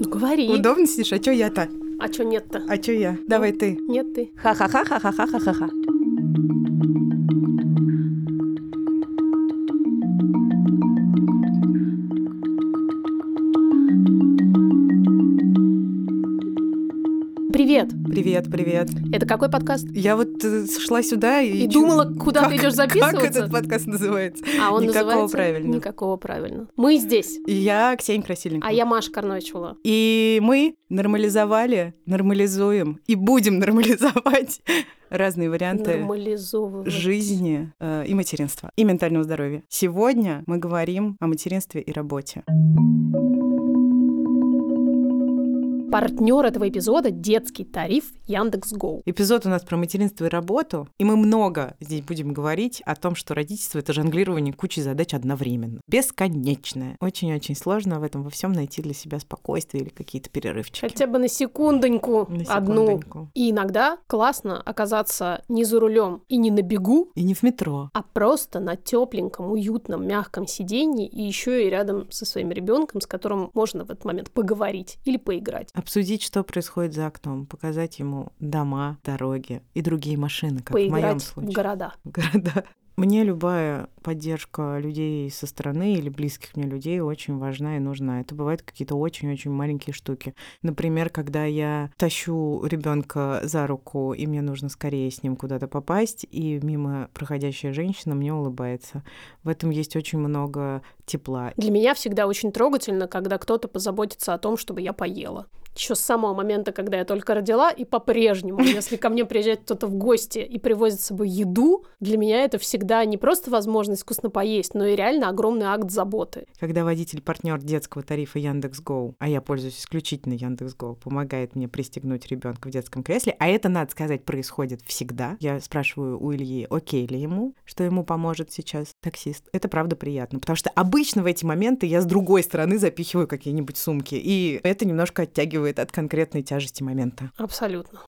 Ну говори. Удобно сидишь? А чё я-то? А чё нет-то? А чё я? Давай ты. Нет ты. Ха-ха-ха-ха-ха-ха-ха-ха. Привет. Привет. Это какой подкаст? Я вот э, шла сюда и... И думала, куда как- ты идешь Как записываться? этот подкаст называется? А он Никакого называется? правильно. Никакого правильно. Мы здесь. И Я Ксения Красильникова. А я Маша Карновичула. И мы нормализовали, нормализуем и будем нормализовать разные варианты жизни э, и материнства, и ментального здоровья. Сегодня мы говорим о материнстве и работе. Партнер этого эпизода – детский тариф Яндекс.Гоу. Эпизод у нас про материнство и работу, и мы много здесь будем говорить о том, что родительство — это жонглирование кучей задач одновременно. Бесконечное. Очень-очень сложно в этом во всем найти для себя спокойствие или какие-то перерывчики. Хотя бы на секундоньку На одну. секундоньку. И иногда классно оказаться не за рулем и не на бегу, И не в метро. а просто на тепленьком, уютном, мягком сиденье и еще и рядом со своим ребенком, с которым можно в этот момент поговорить или поиграть. Обсудить, что происходит за окном, показать ему дома, дороги и другие машины, как в моем поиграть в случае. города. в города. Мне любая поддержка людей со стороны или близких мне людей очень важна и нужна. Это бывают какие-то очень-очень маленькие штуки. Например, когда я тащу ребенка за руку, и мне нужно скорее с ним куда-то попасть, и мимо проходящая женщина мне улыбается. В этом есть очень много тепла. Для меня всегда очень трогательно, когда кто-то позаботится о том, чтобы я поела. Еще с самого момента, когда я только родила, и по-прежнему, если ко мне приезжает кто-то в гости и привозит с собой еду, для меня это всегда не просто возможность вкусно поесть, но и реально огромный акт заботы. Когда водитель партнер детского тарифа Яндекс.Гоу, а я пользуюсь исключительно Яндекс.Гоу, помогает мне пристегнуть ребенка в детском кресле, а это, надо сказать, происходит всегда. Я спрашиваю у Ильи, окей ли ему, что ему поможет сейчас таксист. Это правда приятно, потому что обычно в эти моменты я с другой стороны запихиваю какие-нибудь сумки, и это немножко оттягивает от конкретной тяжести момента. Абсолютно.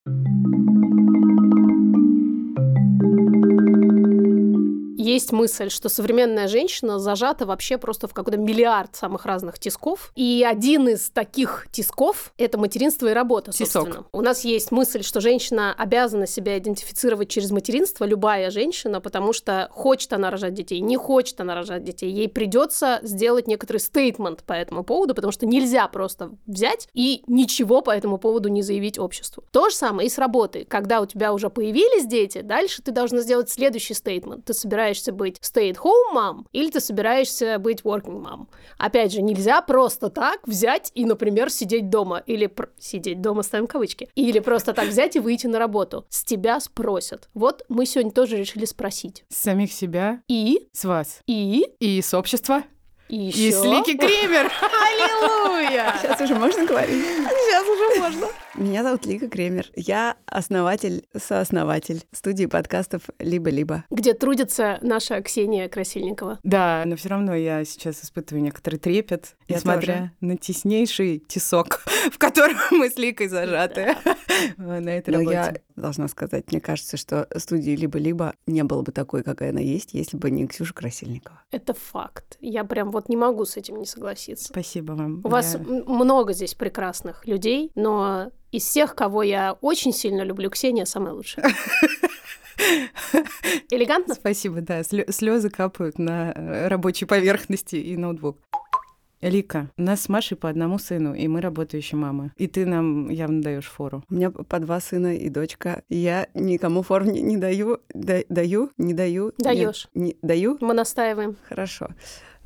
Есть мысль, что современная женщина зажата вообще просто в какой-то миллиард самых разных тисков. И один из таких тисков — это материнство и работа, Тисок. собственно. У нас есть мысль, что женщина обязана себя идентифицировать через материнство, любая женщина, потому что хочет она рожать детей, не хочет она рожать детей. Ей придется сделать некоторый стейтмент по этому поводу, потому что нельзя просто взять и ничего по этому поводу не заявить обществу. То же самое и с работой. Когда у тебя уже появились дети, дальше ты должна сделать следующий стейтмент. Ты собираешься быть stay-at-home mom или ты собираешься быть working mom. Опять же, нельзя просто так взять и, например, сидеть дома или пр- сидеть дома, ставим кавычки, или просто так взять и выйти на работу. С тебя спросят. Вот мы сегодня тоже решили спросить. С самих себя, И, с вас, и, и с общества, и и еще. с Лики Кремер. Аллилуйя! Сейчас уже можно говорить? Сейчас уже можно. Меня зовут Лика Кремер. Я основатель, сооснователь студии подкастов «Либо-либо». Где трудится наша Ксения Красильникова. Да, но все равно я сейчас испытываю некоторый трепет, Я несмотря тоже. на теснейший тесок, в котором мы с Ликой зажаты на этой Но я работе. Должна сказать, мне кажется, что студии «Либо-либо» не было бы такой, какая она есть, если бы не Ксюша Красильникова. Это факт. Я прям вот не могу с этим не согласиться. Спасибо вам. У вас Я- м- много здесь прекрасных людей, но из всех, кого я очень сильно люблю, Ксения самая лучшая. Элегантно? Спасибо, да. Слезы капают на э, рабочей поверхности и ноутбук. Лика, у нас с Машей по одному сыну, и мы работающие мамы. И ты нам явно даешь фору. У меня по два сына и дочка. Я никому форм не, не даю. Да- даю? Не даю? Нет. Даёшь. Не, даю? Мы настаиваем. Хорошо.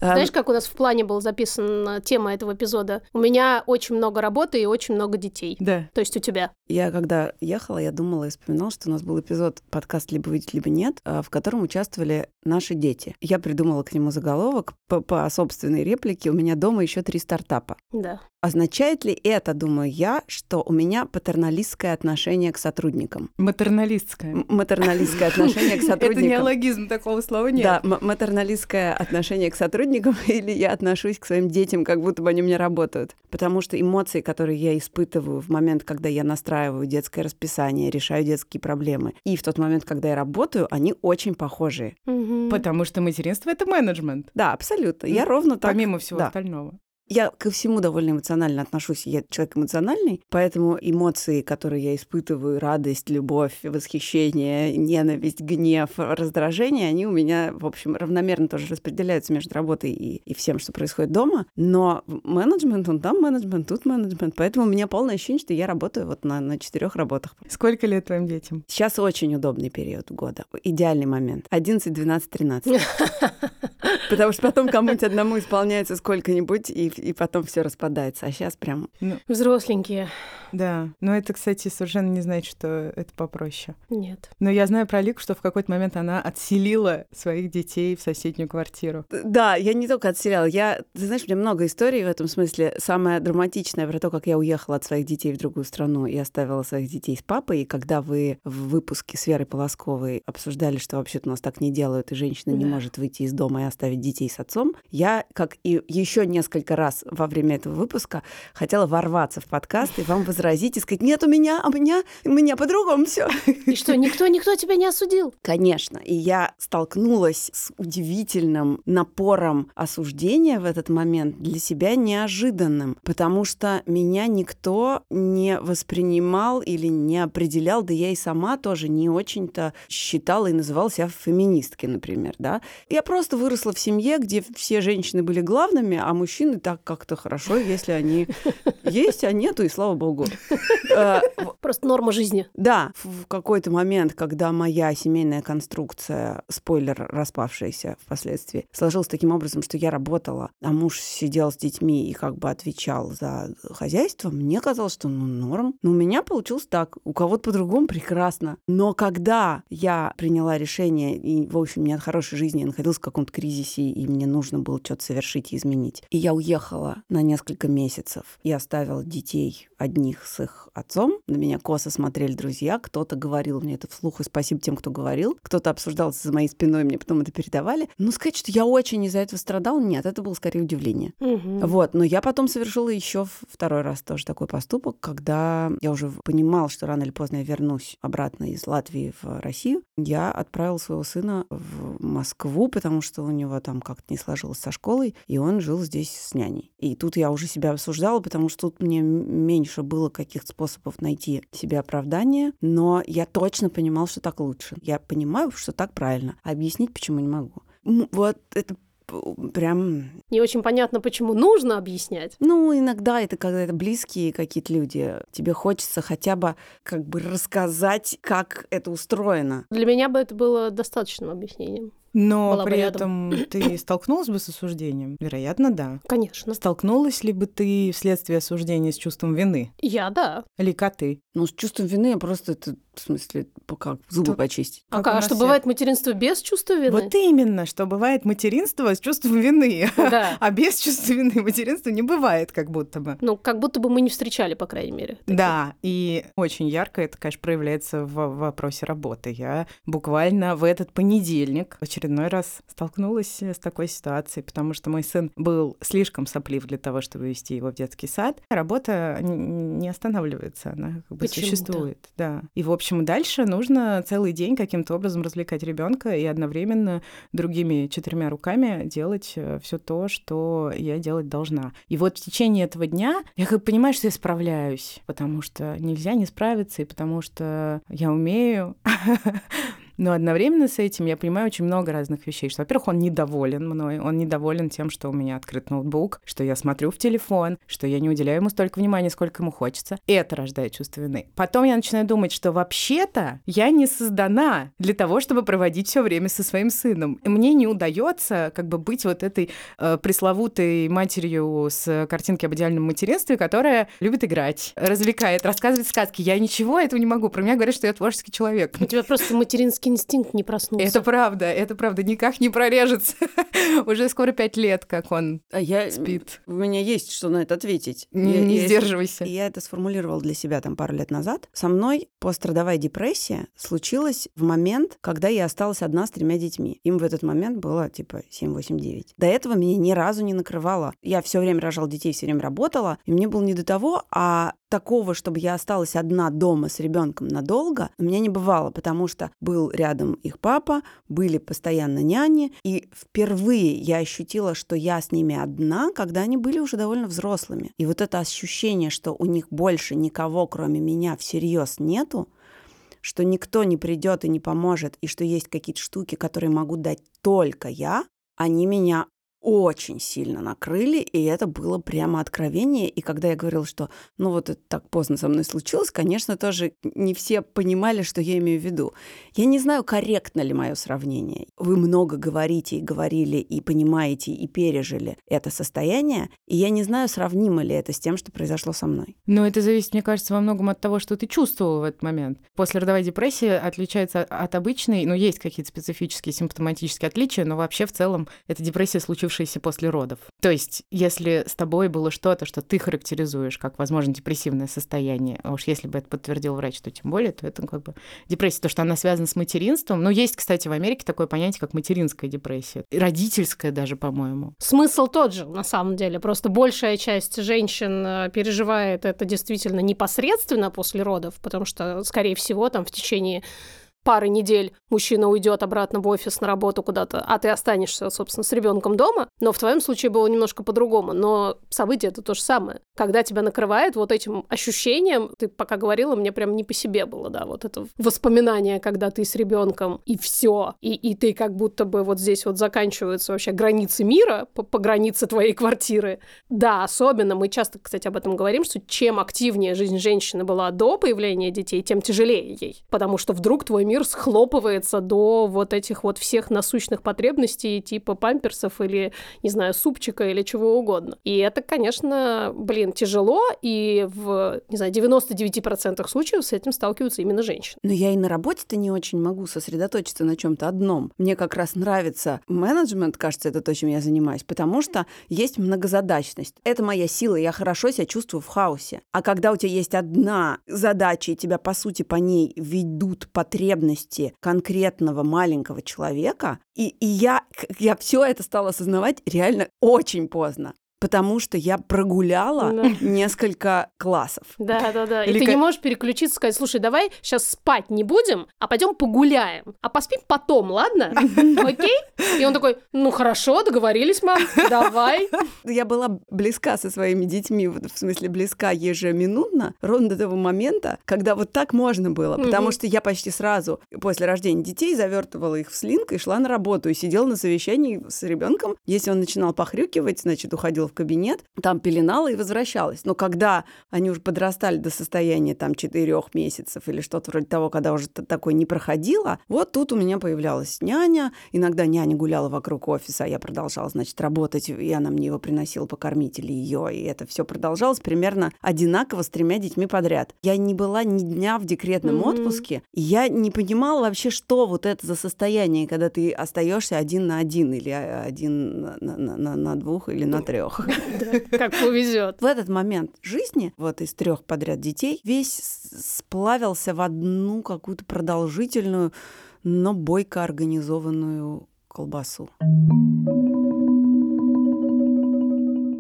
А, Знаешь, как у нас в плане был записан тема этого эпизода? У меня очень много работы и очень много детей. Да. То есть у тебя. Я когда ехала, я думала и вспоминала, что у нас был эпизод подкаст «Либо видеть, либо нет», а, в котором участвовали наши дети. Я придумала к нему заголовок по, по собственной реплике «У меня дома еще три стартапа». Да. Означает ли это, думаю я, что у меня патерналистское отношение к сотрудникам? Матерналистская. М- Матерналистское отношение к Это сотрудникам. неологизм, такого слова нет. Да, м- матерналистское отношение к сотрудникам, или я отношусь к своим детям, как будто бы они у меня работают. Потому что эмоции, которые я испытываю в момент, когда я настраиваю детское расписание, решаю детские проблемы, и в тот момент, когда я работаю, они очень похожие. Мгм. Потому что материнство — это менеджмент. Да, абсолютно. Я ровно так... Помимо всего да. остального. Я ко всему довольно эмоционально отношусь. Я человек эмоциональный, поэтому эмоции, которые я испытываю, радость, любовь, восхищение, ненависть, гнев, раздражение, они у меня, в общем, равномерно тоже распределяются между работой и, и всем, что происходит дома. Но менеджмент, он там менеджмент, тут менеджмент. Поэтому у меня полное ощущение, что я работаю вот на, на четырех работах. Сколько лет твоим детям? Сейчас очень удобный период года. Идеальный момент. 11, 12, 13. Потому что потом кому-нибудь одному исполняется сколько-нибудь, и, и потом все распадается. А сейчас прям... Ну, Взросленькие. Да. Но это, кстати, совершенно не значит, что это попроще. Нет. Но я знаю про Лику, что в какой-то момент она отселила своих детей в соседнюю квартиру. Да, я не только отселяла. Я, ты знаешь, у меня много историй в этом смысле. Самое драматичное про то, как я уехала от своих детей в другую страну и оставила своих детей с папой. И когда вы в выпуске с Верой Полосковой обсуждали, что вообще-то у нас так не делают, и женщина да. не может выйти из дома и оставить детей с отцом, я, как и еще несколько раз во время этого выпуска, хотела ворваться в подкаст и вам возразить и сказать, нет, у меня, у меня, у меня по-другому все. И что, никто, никто тебя не осудил? Конечно. И я столкнулась с удивительным напором осуждения в этот момент для себя неожиданным, потому что меня никто не воспринимал или не определял, да я и сама тоже не очень-то считала и называла себя феминисткой, например, да. Я просто выросла в семье, где все женщины были главными, а мужчины так как-то хорошо, если они есть, а нету, и слава богу. Э, просто норма жизни. Да, в какой-то момент, когда моя семейная конструкция, спойлер, распавшаяся впоследствии, сложилась таким образом, что я работала, а муж сидел с детьми и как бы отвечал за хозяйство, мне казалось, что ну норм. Но у меня получилось так, у кого-то по-другому прекрасно. Но когда я приняла решение, и, в общем, мне от хорошей жизни я находилась в каком-то кризисе, и мне нужно было что-то совершить и изменить. И я уехала на несколько месяцев и оставила детей одних с их отцом. На меня косо смотрели друзья, кто-то говорил мне это вслух, и спасибо тем, кто говорил. Кто-то обсуждал за моей спиной, мне потом это передавали. Ну, сказать, что я очень из-за этого страдал, нет, это было скорее удивление. Угу. Вот, но я потом совершила еще второй раз тоже такой поступок, когда я уже понимал, что рано или поздно я вернусь обратно из Латвии в Россию. Я отправила своего сына в Москву, потому что у него там как-то не сложилось со школой, и он жил здесь с няней. И тут я уже себя осуждала, потому что тут мне меньше было каких-то способов найти себе оправдание, но я точно понимал, что так лучше. Я понимаю, что так правильно. А объяснить почему не могу. Вот это прям... Не очень понятно, почему нужно объяснять. Ну, иногда это когда это близкие какие-то люди. Тебе хочется хотя бы как бы рассказать, как это устроено. Для меня бы это было достаточным объяснением. Но была бы при рядом. этом ты столкнулась бы с осуждением? Вероятно, да. Конечно. Столкнулась ли бы ты вследствие осуждения с чувством вины? Я да. Лика ты? Ну, с чувством вины я просто это, в смысле, по- как зубы Что- почистить. А, Как а что все. бывает материнство без чувства вины? Вот именно, что бывает материнство с чувством вины. Да. А без чувства вины материнства не бывает, как будто бы. Ну, как будто бы мы не встречали, по крайней мере. таких. Да, и очень ярко это, конечно, проявляется в вопросе работы. Я буквально в этот понедельник в очередной раз столкнулась с такой ситуацией, потому что мой сын был слишком соплив для того, чтобы вести его в детский сад. Работа не останавливается, она как бы Почему-то. существует. Да. И, в общем, дальше нужно целый день каким-то образом развлекать ребенка и одновременно другими четырьмя руками делать все то, что я делать должна. И вот в течение этого дня я как понимаю, что я справляюсь, потому что нельзя не справиться, и потому что я умею. Но одновременно с этим я понимаю очень много разных вещей. Что, во-первых, он недоволен мной, он недоволен тем, что у меня открыт ноутбук, что я смотрю в телефон, что я не уделяю ему столько внимания, сколько ему хочется. Это рождает чувство вины. Потом я начинаю думать, что вообще-то я не создана для того, чтобы проводить все время со своим сыном. И Мне не удается как бы быть вот этой э, пресловутой матерью с картинки об идеальном материнстве, которая любит играть, развлекает, рассказывает сказки. Я ничего этого не могу. Про меня говорят, что я творческий человек. У тебя просто материнский инстинкт не проснулся. Это правда, это правда, никак не прорежется. Уже скоро пять лет, как он А я... спит. У меня есть что на это ответить. Не, Я- не я- сдерживайся. Я это сформулировала для себя там пару лет назад. Со мной пострадовая депрессия случилась в момент, когда я осталась одна с тремя детьми. Им в этот момент было типа 7, 8, 9. До этого меня ни разу не накрывало. Я все время рожала детей, все время работала, и мне было не до того, а такого, чтобы я осталась одна дома с ребенком надолго, у меня не бывало, потому что был рядом их папа, были постоянно няни, и впервые я ощутила, что я с ними одна, когда они были уже довольно взрослыми. И вот это ощущение, что у них больше никого, кроме меня, всерьез нету, что никто не придет и не поможет, и что есть какие-то штуки, которые могу дать только я, они меня очень сильно накрыли, и это было прямо откровение. И когда я говорила, что ну вот это так поздно со мной случилось, конечно, тоже не все понимали, что я имею в виду. Я не знаю, корректно ли мое сравнение. Вы много говорите и говорили, и понимаете, и пережили это состояние, и я не знаю, сравнимо ли это с тем, что произошло со мной. Но это зависит, мне кажется, во многом от того, что ты чувствовал в этот момент. После родовой депрессии отличается от обычной, ну, есть какие-то специфические симптоматические отличия, но вообще в целом это депрессия, случившаяся случившееся после родов. То есть, если с тобой было что-то, что ты характеризуешь как, возможно, депрессивное состояние, а уж если бы это подтвердил врач, то тем более, то это как бы депрессия, то, что она связана с материнством. Но есть, кстати, в Америке такое понятие, как материнская депрессия. Родительская даже, по-моему. Смысл тот же, на самом деле. Просто большая часть женщин э, переживает это действительно непосредственно после родов, потому что, скорее всего, там в течение пары недель мужчина уйдет обратно в офис на работу куда-то, а ты останешься, собственно, с ребенком дома. Но в твоем случае было немножко по-другому. Но событие это то же самое. Когда тебя накрывает вот этим ощущением, ты пока говорила, мне прям не по себе было, да, вот это воспоминание, когда ты с ребенком и все, и, и ты как будто бы вот здесь вот заканчиваются вообще границы мира по, по границе твоей квартиры. Да, особенно мы часто, кстати, об этом говорим, что чем активнее жизнь женщины была до появления детей, тем тяжелее ей, потому что вдруг твой мир мир схлопывается до вот этих вот всех насущных потребностей типа памперсов или, не знаю, супчика или чего угодно. И это, конечно, блин, тяжело, и в, не знаю, 99% случаев с этим сталкиваются именно женщины. Но я и на работе-то не очень могу сосредоточиться на чем то одном. Мне как раз нравится менеджмент, кажется, это то, чем я занимаюсь, потому что есть многозадачность. Это моя сила, я хорошо себя чувствую в хаосе. А когда у тебя есть одна задача, и тебя, по сути, по ней ведут потребности потребности конкретного маленького человека, и, и я, я все это стала осознавать реально очень поздно потому что я прогуляла да. несколько классов. Да, да, да. Или и ты не можешь переключиться, сказать, слушай, давай сейчас спать не будем, а пойдем погуляем. А поспим потом, ладно? Окей? И он такой, ну хорошо, договорились, мам, давай. Я была близка со своими детьми, в смысле близка ежеминутно, ровно до того момента, когда вот так можно было. Потому что я почти сразу после рождения детей завертывала их в слинг и шла на работу, и сидела на совещании с ребенком. Если он начинал похрюкивать, значит, уходил в кабинет, там пеленала и возвращалась. Но когда они уже подрастали до состояния там четырех месяцев или что-то вроде того, когда уже такое не проходило, вот тут у меня появлялась няня. Иногда няня гуляла вокруг офиса, а я продолжала, значит, работать, и она мне его приносила покормить или ее, и это все продолжалось примерно одинаково с тремя детьми подряд. Я не была ни дня в декретном mm-hmm. отпуске, и я не понимала вообще, что вот это за состояние, когда ты остаешься один на один или один на, на, на, на двух или на трех. Как повезет. В этот момент жизни, вот из трех подряд детей, весь сплавился в одну какую-то продолжительную, но бойко организованную колбасу.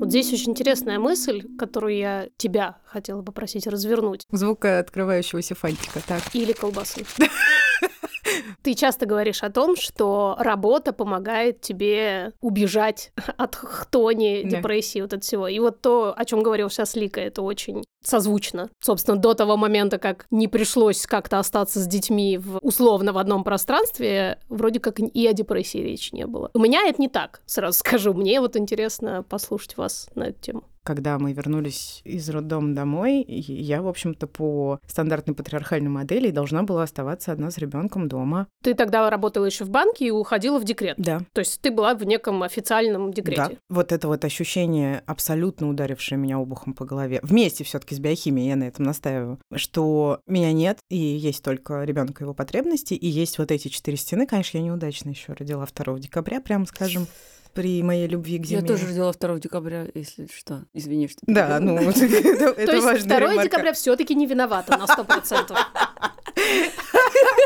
Вот здесь очень интересная мысль, которую я тебя хотела попросить развернуть. Звук открывающегося фантика, так. Или колбасы. Ты часто говоришь о том, что работа помогает тебе убежать от хтони, да. депрессии, вот от всего. И вот то, о чем говорил сейчас Лика, это очень созвучно. Собственно, до того момента, как не пришлось как-то остаться с детьми в, условно в одном пространстве, вроде как и о депрессии речи не было. У меня это не так, сразу скажу. Мне вот интересно послушать вас на эту тему когда мы вернулись из роддома домой, я, в общем-то, по стандартной патриархальной модели должна была оставаться одна с ребенком дома. Ты тогда работала еще в банке и уходила в декрет. Да. То есть ты была в неком официальном декрете. Да. Вот это вот ощущение, абсолютно ударившее меня обухом по голове, вместе все-таки с биохимией, я на этом настаиваю, что меня нет, и есть только ребенок и его потребности, и есть вот эти четыре стены. Конечно, я неудачно еще родила 2 декабря, прямо скажем при моей любви к зиме. Я тоже родила 2 декабря, если что. Извини, что Да, ну, это важно. То есть 2 декабря все таки не виновата на 100%.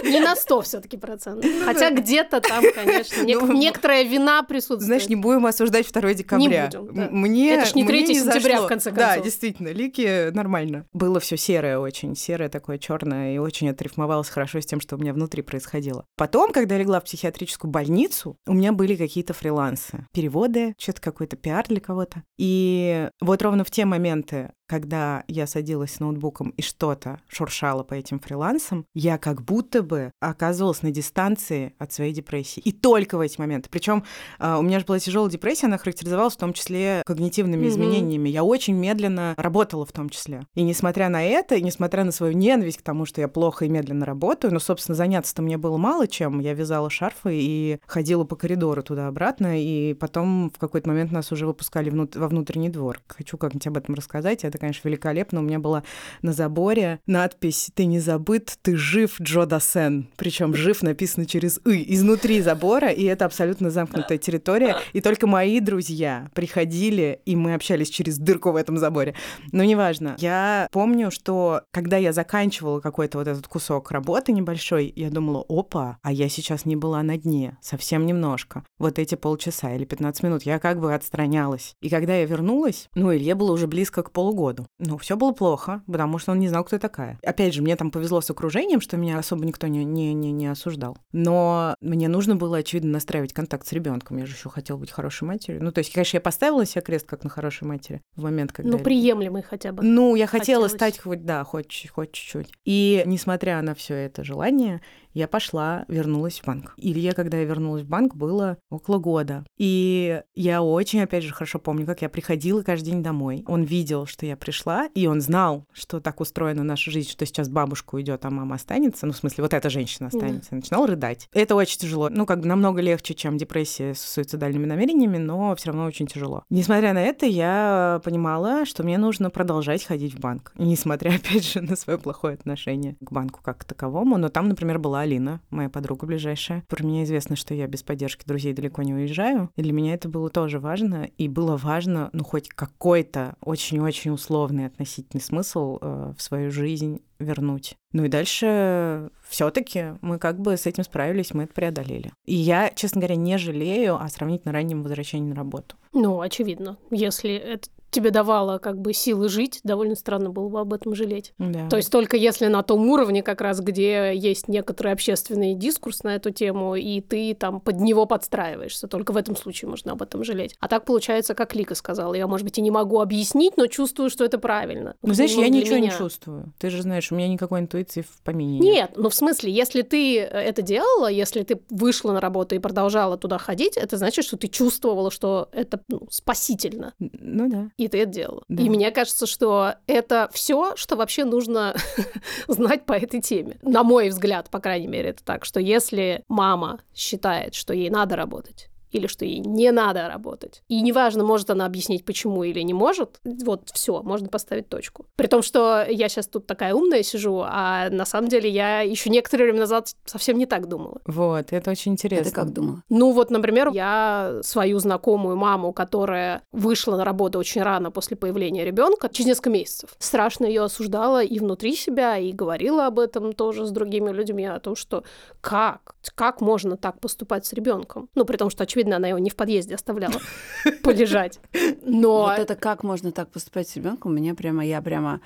Не на 100 все таки процентов. Ну Хотя где-то там, конечно, Ну, некоторая вина присутствует. Знаешь, не будем осуждать 2 декабря. будем, да. Мне, Это ж не мне 3 сентября, в конце Да, концов. действительно, лики нормально. Было все серое очень, серое такое черное, и очень отрифмовалось хорошо с тем, что у меня внутри происходило. Потом, когда я легла в психиатрическую больницу, у меня были какие-то фрилансы, переводы, что-то какой-то пиар для кого-то. И вот ровно в те моменты, когда я садилась с ноутбуком и что-то шуршало по этим фрилансам, я как будто бы оказывалась на дистанции от своей депрессии. И только в эти моменты. Причем у меня же была тяжелая депрессия, она характеризовалась в том числе когнитивными Мгм. изменениями. Я очень медленно работала в том числе. И несмотря на это, и несмотря на свою ненависть к тому, что я плохо и медленно работаю, ну, собственно, заняться-то мне было мало чем. Я вязала шарфы и ходила по коридору туда-обратно, и потом в какой-то момент нас уже выпускали внут- во внутренний двор. Хочу как-нибудь об этом рассказать. Это, конечно, великолепно. У меня была на заборе надпись «Ты не забыт, ты жив, Джо Дасен». Причем «жив» написано через «ы» изнутри забора, и это абсолютно замкнутая территория. И только мои друзья приходили, и мы общались через дырку в этом заборе. Но неважно. Я помню, что когда я заканчивала какой-то вот этот кусок работы небольшой, я думала, опа, а я сейчас не была на дне, совсем немножко. Вот эти полчаса или 15 минут я как бы отстранялась. И когда я вернулась, ну, Илье было уже близко к полугоду. Ну, все было плохо, потому что он не знал, кто я такая. Опять же, мне там повезло с окружением, что меня особо никто не, не, не, не осуждал. Но мне нужно было, очевидно, настраивать контакт с ребенком. Я же еще хотела быть хорошей матерью. Ну, то есть, конечно, я поставила себе крест как на хорошей матери в момент, когда... Ну, я- приемлемый хотя бы. ну, я хотела Хотелось. стать хоть, да, хоть, хоть чуть-чуть. И несмотря на все это желание, я пошла, вернулась в банк. Илье, когда я вернулась в банк, было около года. И я очень, опять же, хорошо помню, как я приходила каждый день домой. Он видел, что я пришла, и он знал, что так устроена наша жизнь, что сейчас бабушка уйдет, а мама останется. Ну, в смысле, вот эта женщина Да. останется. И начинал рыдать. Это очень тяжело. Ну, как бы намного легче, чем депрессия с суицидальными намерениями, но все равно очень тяжело. Несмотря на это, я понимала, что мне нужно продолжать ходить в банк. Несмотря, опять же, на свое плохое отношение к банку как к таковому. Но там, например, была Алина, моя подруга ближайшая. Про меня известно, что я без поддержки друзей далеко не уезжаю. И для меня это было тоже важно. И было важно, ну, хоть какой-то очень-очень условный относительный смысл э, в свою жизнь вернуть. Ну и дальше все-таки мы как бы с этим справились, мы это преодолели. И я, честно говоря, не жалею о сравнительно раннем возвращении на работу. Ну, очевидно. Если это тебе давало как бы силы жить, довольно странно было бы об этом жалеть. Да. То есть только если на том уровне, как раз где есть некоторый общественный дискурс на эту тему, и ты там под него подстраиваешься, только в этом случае можно об этом жалеть. А так получается, как Лика сказала, я, может быть, и не могу объяснить, но чувствую, что это правильно. Ну, знаешь, я ничего не меня. чувствую. Ты же знаешь, у меня никакой интуиции в помине нет. Нет, ну в смысле, если ты это делала, если ты вышла на работу и продолжала туда ходить, это значит, что ты чувствовала, что это ну, спасительно, Ну да. И ты это делала. Да. И мне кажется, что это все, что вообще нужно знать по этой теме. На мой взгляд, по крайней мере, это так, что если мама считает, что ей надо работать, или что ей не надо работать. И неважно, может она объяснить, почему или не может, вот все, можно поставить точку. При том, что я сейчас тут такая умная сижу, а на самом деле я еще некоторое время назад совсем не так думала. Вот, это очень интересно. Ты как думала? Ну вот, например, я свою знакомую маму, которая вышла на работу очень рано после появления ребенка, через несколько месяцев, страшно ее осуждала и внутри себя, и говорила об этом тоже с другими людьми, о том, что как, как можно так поступать с ребенком. Ну, при том, что, очевидно, она его не в подъезде оставляла полежать. Но Вот это как можно так поступать с ребенком? Меня прямо, я прямо,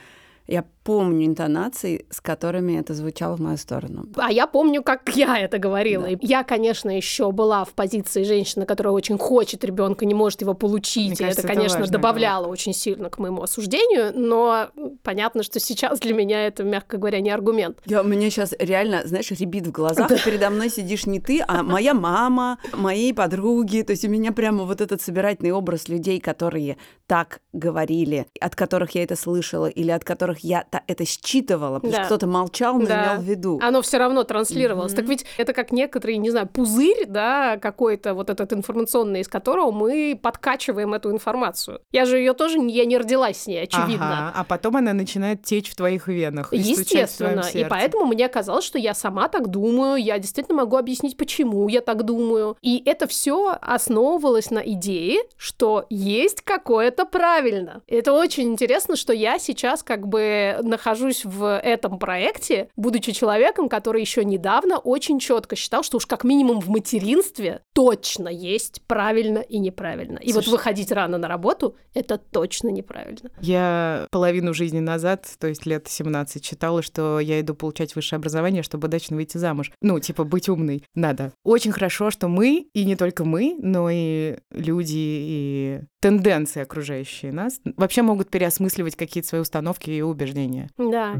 я помню интонации, с которыми это звучало в мою сторону. А я помню, как я это говорила. Да. Я, конечно, еще была в позиции женщины, которая очень хочет ребенка, не может его получить. Мне и кажется, это, это конечно, важно, добавляло очень сильно к моему осуждению, но понятно, что сейчас для меня это, мягко говоря, не аргумент. Я, у меня сейчас реально, знаешь, ребит в глазах, и передо мной сидишь не ты, а моя мама, мои подруги. То есть у меня прямо вот этот собирательный образ людей, которые так говорили, от которых я это слышала, или от которых я та- это считывала, потому Да. что кто-то молчал, но Да. имел в виду. Оно все равно транслировалось. Так ведь это как некоторый, не знаю, пузырь, да, какой-то вот этот информационный, из которого мы подкачиваем эту информацию. Я же ее тоже, я не родилась с ней, очевидно. Ага, а потом она начинает течь в твоих венах. и стучать в Естественно. И поэтому мне казалось, что я сама так думаю, я действительно могу объяснить, почему я так думаю. И это все основывалось на идее, что есть какое-то правильно. Это очень интересно, что я сейчас как бы нахожусь в этом проекте, будучи человеком, который еще недавно очень четко считал, что уж как минимум в материнстве точно есть правильно и неправильно. И Слушай, вот выходить рано на работу — это точно неправильно. Я половину жизни назад, то есть лет 17, читала, что я иду получать высшее образование, чтобы удачно выйти замуж. Ну, типа, быть умной надо. Очень хорошо, что мы, и не только мы, но и люди, и тенденции, окружающие нас, вообще могут переосмысливать какие-то свои установки и убеждения. Да.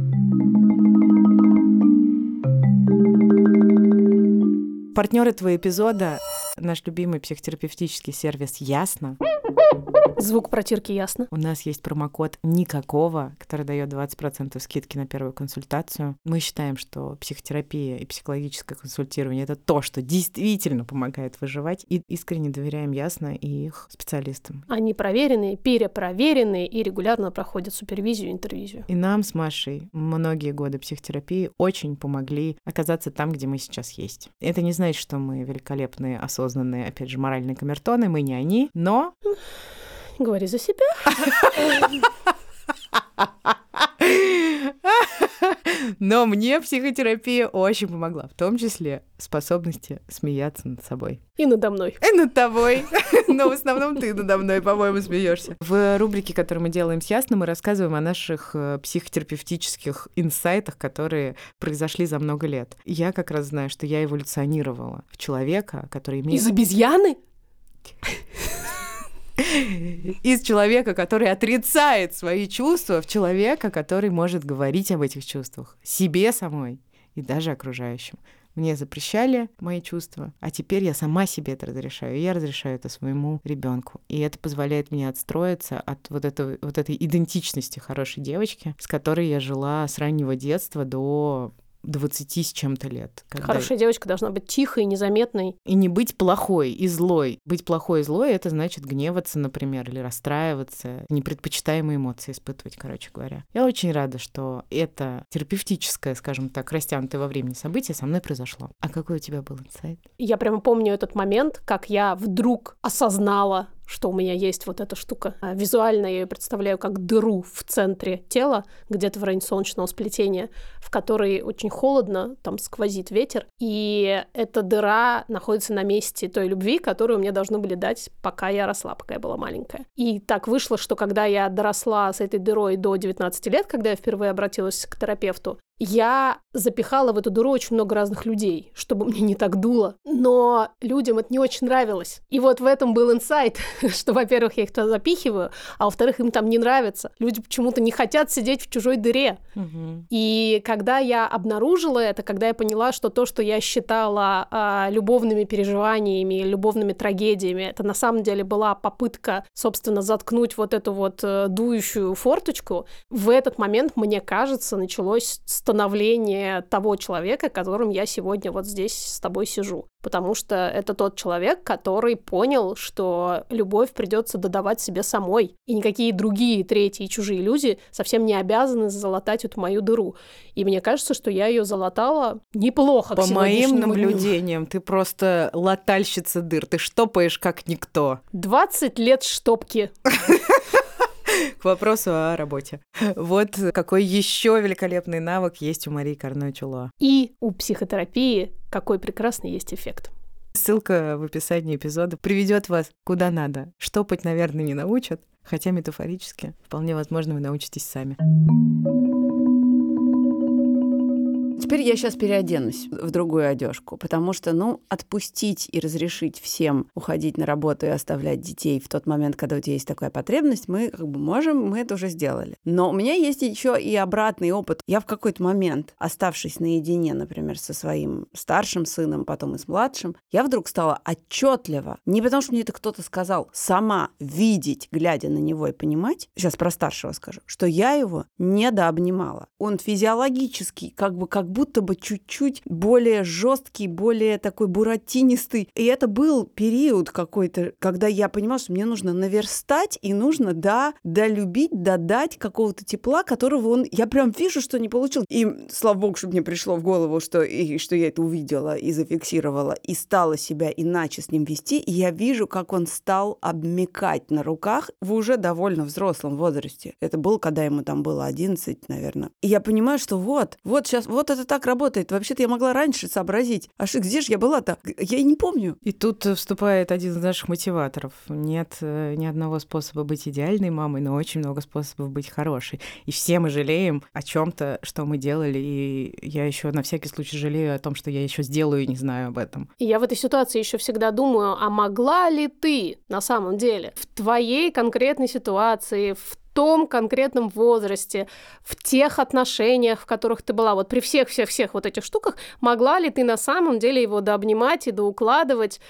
Партнер этого эпизода — наш любимый психотерапевтический сервис «Ясно». Звук протирки ясно. У нас есть промокод «Никакого», который дает 20% скидки на первую консультацию. Мы считаем, что психотерапия и психологическое консультирование — это то, что действительно помогает выживать, и искренне доверяем Ясно и их специалистам. Они проверенные, перепроверенные и регулярно проходят супервизию и интервизию. И нам с Машей многие годы психотерапии очень помогли оказаться там, где мы сейчас есть. Это не значит, что мы великолепные, осознанные, опять же, моральные камертоны, мы не они, но Говори за себя. Но мне психотерапия очень помогла, в том числе способности смеяться над собой. И надо мной. И над тобой. Но в основном ты надо мной, по-моему, смеешься. В рубрике, которую мы делаем с Ясно, мы рассказываем о наших э, психотерапевтических инсайтах, которые произошли за много лет. Я как раз знаю, что я эволюционировала в человека, который имеет... Из обезьяны? Из человека, который отрицает свои чувства, в человека, который может говорить об этих чувствах себе самой и даже окружающим. Мне запрещали мои чувства, а теперь я сама себе это разрешаю. Я разрешаю это своему ребенку. И это позволяет мне отстроиться от вот, этого, вот этой идентичности хорошей девочки, с которой я жила с раннего детства до 20 с чем-то лет. Когда... Хорошая девочка должна быть тихой, незаметной. И не быть плохой и злой. Быть плохой и злой — это значит гневаться, например, или расстраиваться, непредпочитаемые эмоции испытывать, короче говоря. Я очень рада, что это терапевтическое, скажем так, растянутое во времени событие со мной произошло. А какой у тебя был инсайт? Я прямо помню этот момент, как я вдруг осознала что у меня есть вот эта штука. А визуально я ее представляю как дыру в центре тела, где-то в районе солнечного сплетения, в которой очень холодно, там сквозит ветер, и эта дыра находится на месте той любви, которую мне должны были дать, пока я росла, пока я была маленькая. И так вышло, что когда я доросла с этой дырой до 19 лет, когда я впервые обратилась к терапевту, я запихала в эту дыру очень много разных людей, чтобы мне не так дуло. Но людям это не очень нравилось. И вот в этом был инсайт, что, во-первых, я их туда запихиваю, а во-вторых, им там не нравится. Люди почему-то не хотят сидеть в чужой дыре. Угу. И когда я обнаружила это, когда я поняла, что то, что я считала а, любовными переживаниями, любовными трагедиями, это на самом деле была попытка, собственно, заткнуть вот эту вот э, дующую форточку, в этот момент, мне кажется, началось становление того человека, которым я сегодня вот здесь с тобой сижу. Потому что это тот человек, который понял, что любовь придется додавать себе самой. И никакие другие, третьи, чужие люди совсем не обязаны залатать эту мою дыру. И мне кажется, что я ее залатала неплохо. По моим наблюдениям, дню. ты просто латальщица дыр. Ты штопаешь как никто. 20 лет штопки. к вопросу о работе. Вот какой еще великолепный навык есть у Марии Карной Чуло. И у психотерапии какой прекрасный есть эффект. Ссылка в описании эпизода приведет вас куда надо. Штопать, наверное, не научат, хотя метафорически вполне возможно вы научитесь сами. Теперь я сейчас переоденусь в другую одежку, потому что, ну, отпустить и разрешить всем уходить на работу и оставлять детей в тот момент, когда у тебя есть такая потребность, мы как бы можем, мы это уже сделали. Но у меня есть еще и обратный опыт. Я в какой-то момент, оставшись наедине, например, со своим старшим сыном, потом и с младшим, я вдруг стала отчетливо, не потому что мне это кто-то сказал, сама видеть, глядя на него и понимать, сейчас про старшего скажу, что я его недообнимала. Он физиологически, как бы как будто будто бы чуть-чуть более жесткий, более такой буратинистый. И это был период какой-то, когда я понимала, что мне нужно наверстать и нужно, да, долюбить, додать какого-то тепла, которого он... Я прям вижу, что не получил. И слава богу, что мне пришло в голову, что, и, что я это увидела и зафиксировала, и стала себя иначе с ним вести. И я вижу, как он стал обмекать на руках в уже довольно взрослом возрасте. Это было, когда ему там было 11, наверное. И я понимаю, что вот, вот сейчас, вот это так работает. Вообще-то я могла раньше сообразить. А что, где же я была-то? Я и не помню. И тут вступает один из наших мотиваторов. Нет э, ни одного способа быть идеальной мамой, но очень много способов быть хорошей. И все мы жалеем о чем-то, что мы делали. И я еще на всякий случай жалею о том, что я еще сделаю и не знаю об этом. И я в этой ситуации еще всегда думаю, а могла ли ты на самом деле в твоей конкретной ситуации, в том конкретном возрасте, в тех отношениях, в которых ты была, вот при всех-всех-всех вот этих штуках, могла ли ты на самом деле его дообнимать и доукладывать?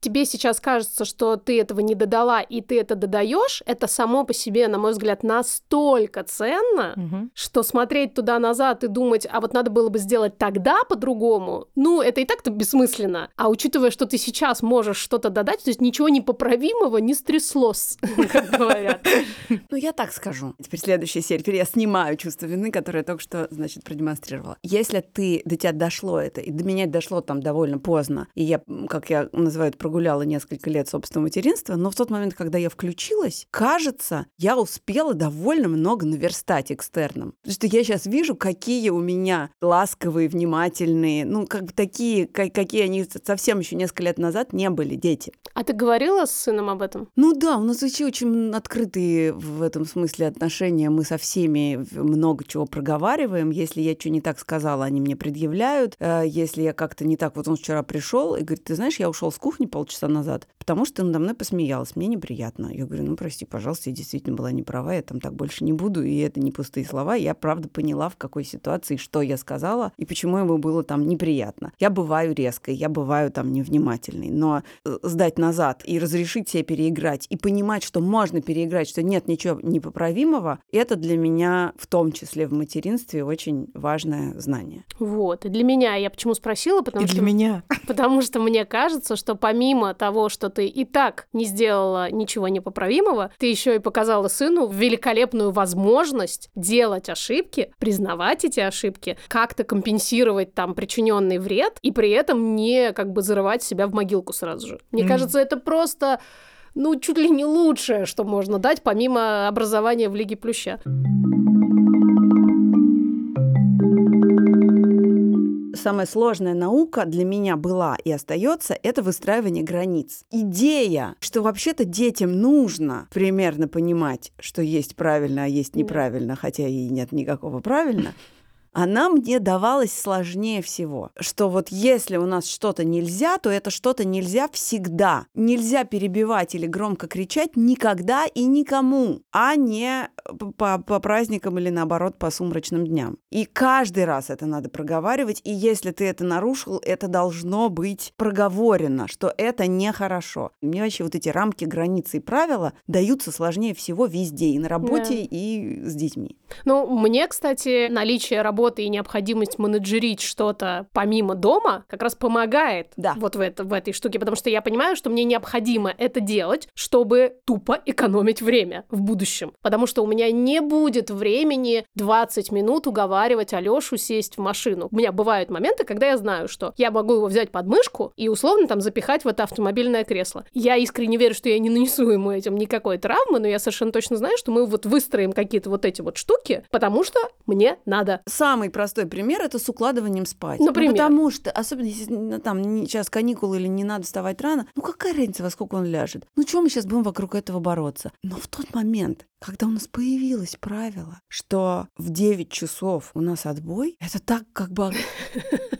Тебе сейчас кажется, что ты этого не додала, и ты это додаешь, это само по себе, на мой взгляд, настолько ценно, угу. что смотреть туда назад и думать, а вот надо было бы сделать тогда по-другому, ну, это и так-то бессмысленно. А учитывая, что ты сейчас можешь что-то додать, то есть ничего непоправимого не стряслось, как говорят. Ну, я так скажу. Теперь следующая серия. Теперь я снимаю чувство вины, которое я только что, значит, продемонстрировала. Если ты, до тебя дошло это, и до меня дошло там довольно поздно, и я, как я называю это, прогуляла несколько лет собственного материнства, но в тот момент, когда я включилась, кажется, я успела довольно много наверстать экстерном. Потому что я сейчас вижу, какие у меня ласковые, внимательные, ну, как бы такие, какие они совсем еще несколько лет назад не были дети. А ты говорила с сыном об этом? Ну да, у нас вообще очень открытые в этом смысле отношения. Мы со всеми много чего проговариваем. Если я что не так сказала, они мне предъявляют. Э, если я как-то не так... Вот он вчера пришел и говорит, ты знаешь, я ушел с кухни, полчаса назад, потому что надо мной посмеялась, мне неприятно. Я говорю, ну, прости, пожалуйста, я действительно была не права, я там так больше не буду, и это не пустые слова. Я, правда, поняла, в какой ситуации, что я сказала, и почему ему было там неприятно. Я бываю резкой, я бываю там невнимательной, но э, сдать назад и разрешить себе переиграть, и понимать, что можно переиграть, что нет ничего непоправимого, это для меня, в том числе в материнстве, очень важное знание. Вот, и для меня, я почему спросила, потому и что... для меня. Потому что мне кажется, что помимо того, что ты и так не сделала ничего непоправимого, ты еще и показала сыну великолепную возможность делать ошибки, признавать эти ошибки, как-то компенсировать там причиненный вред и при этом не как бы зарывать себя в могилку сразу же. Мне mm. кажется, это просто ну, чуть ли не лучшее, что можно дать, помимо образования в Лиге Плюща. Самая сложная наука для меня была и остается это выстраивание границ. Идея, что вообще-то детям нужно примерно понимать, что есть правильно, а есть неправильно, хотя и нет никакого правильно, она мне давалась сложнее всего. Что вот если у нас что-то нельзя, то это что-то нельзя всегда. Нельзя перебивать или громко кричать никогда и никому, а не по, по праздникам или наоборот по сумрачным дням. И каждый раз это надо проговаривать, и если ты это нарушил, это должно быть проговорено, что это нехорошо. И мне вообще вот эти рамки, границы и правила даются сложнее всего везде, и на работе, да. и с детьми. Ну, мне, кстати, наличие работы работы и необходимость менеджерить что-то помимо дома как раз помогает да. вот в, это, в этой штуке, потому что я понимаю, что мне необходимо это делать, чтобы тупо экономить время в будущем. Потому что у меня не будет времени 20 минут уговаривать Алёшу сесть в машину. У меня бывают моменты, когда я знаю, что я могу его взять под мышку и условно там запихать в это автомобильное кресло. Я искренне верю, что я не нанесу ему этим никакой травмы, но я совершенно точно знаю, что мы вот выстроим какие-то вот эти вот штуки, потому что мне надо. Сам самый простой пример это с укладыванием спать. Например? Ну, потому что, особенно если ну, там сейчас каникулы или не надо вставать рано, ну какая разница, во сколько он ляжет? Ну что мы сейчас будем вокруг этого бороться? Но в тот момент, когда у нас появилось правило, что в 9 часов у нас отбой, это так как бы...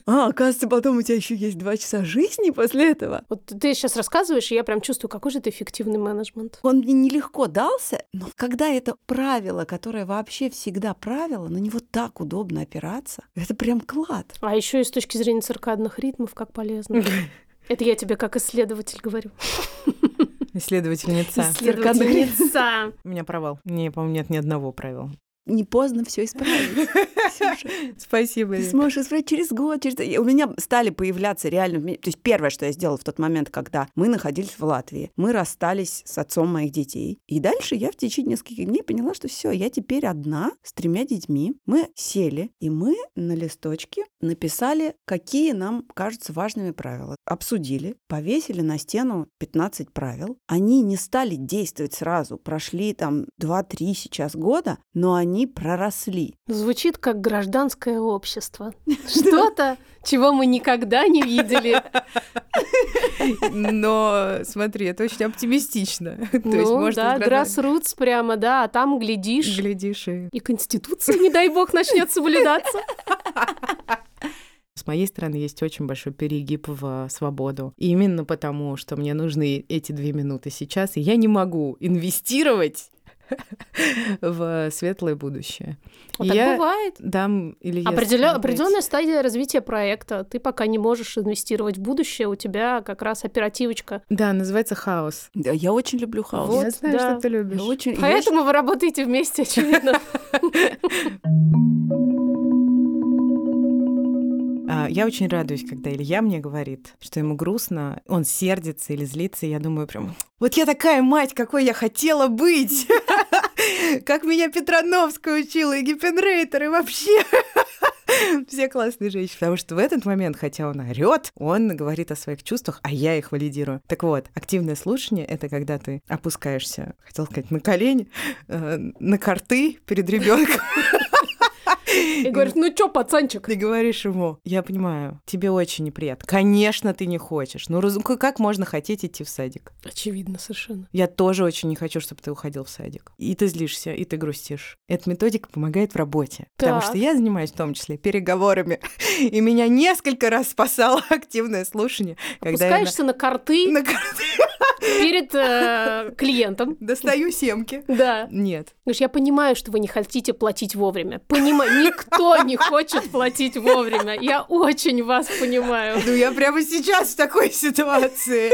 А, оказывается, потом у тебя еще есть два часа жизни после этого. Вот ты сейчас рассказываешь, и я прям чувствую, какой же это эффективный менеджмент. Он мне нелегко дался, но когда это правило, которое вообще всегда правило, на него так удобно опираться, это прям клад. А еще и с точки зрения циркадных ритмов, как полезно. Это я тебе как исследователь говорю. Исследовательница. Исследовательница. У меня провал. Не, по-моему, нет ни одного правила. Не поздно все исправить. Спасибо. Ты сможешь исправить через год, через... У меня стали появляться реально... То есть первое, что я сделала в тот момент, когда мы находились в Латвии, мы расстались с отцом моих детей. И дальше я в течение нескольких дней поняла, что все, я теперь одна с тремя детьми. Мы сели, и мы на листочке написали, какие нам кажутся важными правила. Обсудили, повесили на стену 15 правил. Они не стали действовать сразу. Прошли там 2-3 сейчас года, но они проросли. Звучит как гражданское общество. Что-то, чего мы никогда не видели. Но смотри, это очень оптимистично. То есть, Ну может, да, grassroots прямо, да, а там глядишь, Глядишь и... и Конституция, не дай бог, начнет соблюдаться. С моей стороны есть очень большой перегиб в свободу. И именно потому, что мне нужны эти две минуты сейчас, и я не могу инвестировать в светлое будущее. Вот так я бывает. дам или Определё- определенная стадия развития проекта. Ты пока не можешь инвестировать в будущее, у тебя как раз оперативочка. Да, называется хаос. Да, я очень люблю хаос. Вот, я знаю, да. что ты любишь. Я очень... я Поэтому вы работаете вместе, очевидно. А, Я очень радуюсь, когда Илья мне говорит, что ему грустно, он сердится или злится, и я думаю прям, вот я такая мать, какой я хотела быть! Как меня Петрановская учила, и Гиппенрейтер, и вообще все классные женщины. Потому что в этот момент, хотя он орет, он говорит о своих чувствах, а я их валидирую. Так вот, активное слушание — это когда ты опускаешься, хотел сказать, на колени, э, на карты перед ребенком. И говоришь, ну чё, пацанчик? Ты говоришь ему, я понимаю, тебе очень неприятно. Конечно, ты не хочешь. Ну, раз- как можно хотеть идти в садик? Очевидно совершенно. Я тоже очень не хочу, чтобы ты уходил в садик. И ты злишься, и ты грустишь. Эта методика помогает в работе. Потому что я занимаюсь в том числе переговорами. И меня несколько раз спасало активное слушание. Опускаешься на карты на, карте перед э, клиентом. достаю семки. Да. Нет. Говоришь, я понимаю, что вы не хотите платить вовремя. Понимаю, никто не хочет платить вовремя. Я очень вас понимаю. Ну, я прямо сейчас в такой ситуации.